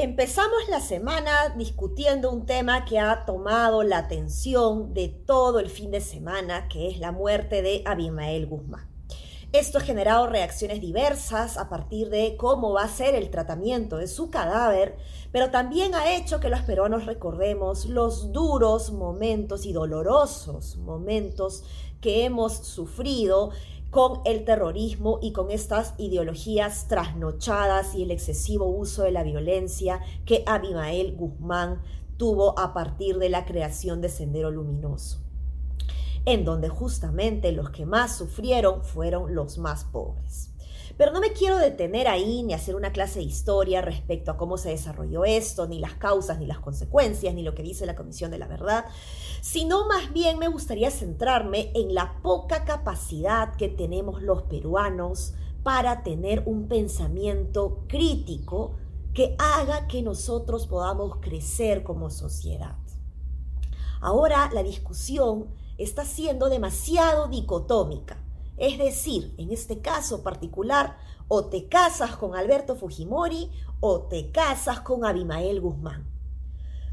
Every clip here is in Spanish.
Empezamos la semana discutiendo un tema que ha tomado la atención de todo el fin de semana, que es la muerte de Abimael Guzmán. Esto ha generado reacciones diversas a partir de cómo va a ser el tratamiento de su cadáver, pero también ha hecho que los peruanos recordemos los duros momentos y dolorosos momentos que hemos sufrido con el terrorismo y con estas ideologías trasnochadas y el excesivo uso de la violencia que Abimael Guzmán tuvo a partir de la creación de Sendero Luminoso, en donde justamente los que más sufrieron fueron los más pobres. Pero no me quiero detener ahí ni hacer una clase de historia respecto a cómo se desarrolló esto, ni las causas, ni las consecuencias, ni lo que dice la Comisión de la Verdad, sino más bien me gustaría centrarme en la poca capacidad que tenemos los peruanos para tener un pensamiento crítico que haga que nosotros podamos crecer como sociedad. Ahora la discusión está siendo demasiado dicotómica. Es decir, en este caso particular, o te casas con Alberto Fujimori o te casas con Abimael Guzmán.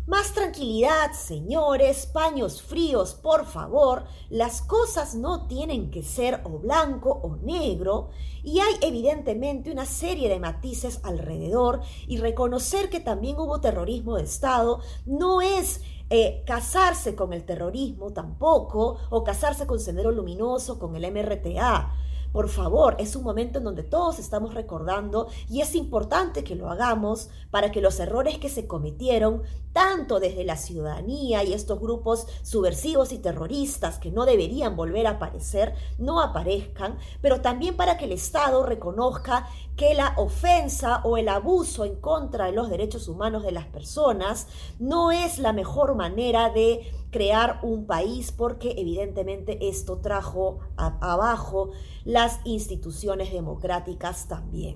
Más tranquilidad, señores, paños fríos, por favor. Las cosas no tienen que ser o blanco o negro y hay evidentemente una serie de matices alrededor y reconocer que también hubo terrorismo de Estado no es eh, casarse con el terrorismo tampoco, o casarse con Sendero Luminoso, con el MRTA. Por favor, es un momento en donde todos estamos recordando y es importante que lo hagamos para que los errores que se cometieron, tanto desde la ciudadanía y estos grupos subversivos y terroristas que no deberían volver a aparecer, no aparezcan, pero también para que el Estado reconozca que la ofensa o el abuso en contra de los derechos humanos de las personas no es la mejor manera de crear un país porque evidentemente esto trajo abajo las instituciones democráticas también.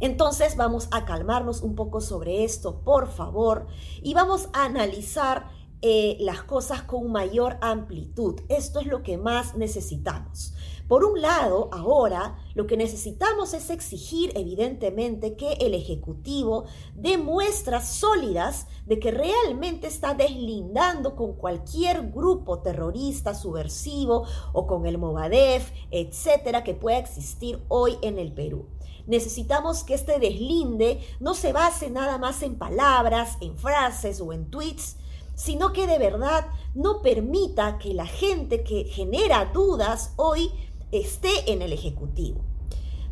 Entonces vamos a calmarnos un poco sobre esto, por favor, y vamos a analizar eh, las cosas con mayor amplitud. Esto es lo que más necesitamos. Por un lado, ahora lo que necesitamos es exigir evidentemente que el Ejecutivo dé muestras sólidas de que realmente está deslindando con cualquier grupo terrorista, subversivo o con el Movadef, etcétera, que pueda existir hoy en el Perú. Necesitamos que este deslinde no se base nada más en palabras, en frases o en tweets, sino que de verdad no permita que la gente que genera dudas hoy esté en el Ejecutivo.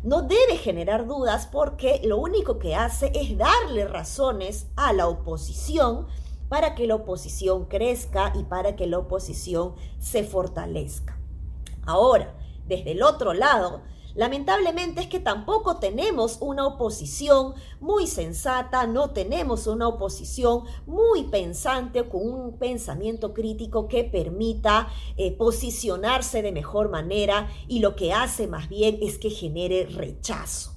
No debe generar dudas porque lo único que hace es darle razones a la oposición para que la oposición crezca y para que la oposición se fortalezca. Ahora, desde el otro lado, Lamentablemente es que tampoco tenemos una oposición muy sensata, no tenemos una oposición muy pensante con un pensamiento crítico que permita eh, posicionarse de mejor manera y lo que hace más bien es que genere rechazo.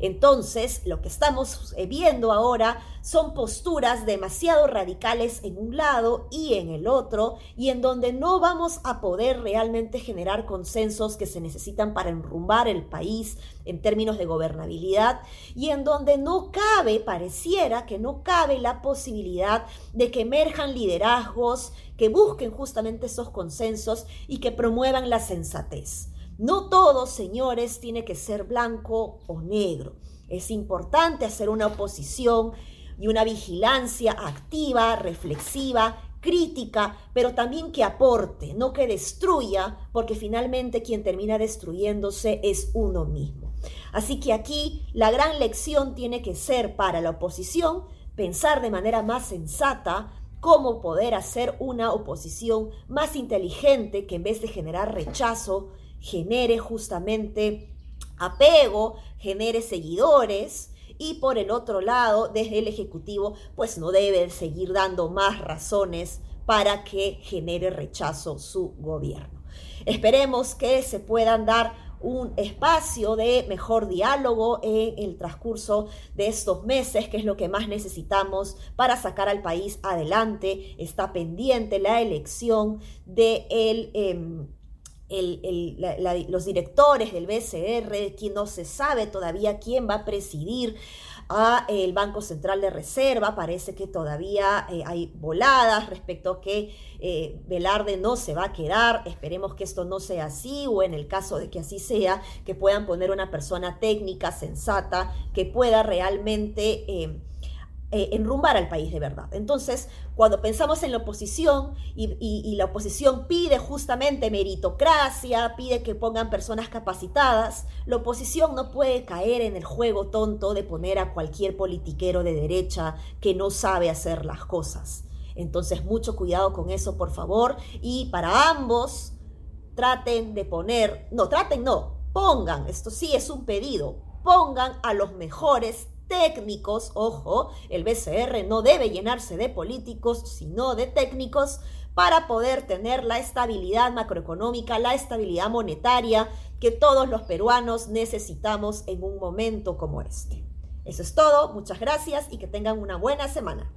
Entonces, lo que estamos eh, viendo ahora son posturas demasiado radicales en un lado y en el otro, y en donde no vamos a poder realmente generar consensos que se necesitan para enrumbar el país en términos de gobernabilidad, y en donde no cabe, pareciera que no cabe la posibilidad de que emerjan liderazgos que busquen justamente esos consensos y que promuevan la sensatez. No todo, señores, tiene que ser blanco o negro. Es importante hacer una oposición y una vigilancia activa, reflexiva, crítica, pero también que aporte, no que destruya, porque finalmente quien termina destruyéndose es uno mismo. Así que aquí la gran lección tiene que ser para la oposición pensar de manera más sensata cómo poder hacer una oposición más inteligente que en vez de generar rechazo, genere justamente apego, genere seguidores y por el otro lado, desde el Ejecutivo, pues no debe seguir dando más razones para que genere rechazo su gobierno. Esperemos que se puedan dar un espacio de mejor diálogo en el transcurso de estos meses, que es lo que más necesitamos para sacar al país adelante. Está pendiente la elección de el, em, los directores del BCR, quien no se sabe todavía quién va a presidir a el Banco Central de Reserva. Parece que todavía eh, hay voladas respecto a que eh, Velarde no se va a quedar. Esperemos que esto no sea así o en el caso de que así sea, que puedan poner una persona técnica, sensata, que pueda realmente... Eh, eh, enrumbar al país de verdad. Entonces, cuando pensamos en la oposición y, la oposición pide justamente meritocracia, pide que pongan personas capacitadas, la oposición no puede caer en el juego tonto de poner a cualquier politiquero de derecha que no sabe hacer las cosas. Entonces, mucho cuidado con eso, por favor. Y para ambos, traten de poner, no, traten, no, pongan, esto sí es un pedido, pongan a los mejores técnicos, ojo, el BCR no debe llenarse de políticos, sino de técnicos para poder tener la estabilidad macroeconómica, la estabilidad monetaria que todos los peruanos necesitamos en un momento como este. Eso es todo, muchas gracias y que tengan una buena semana.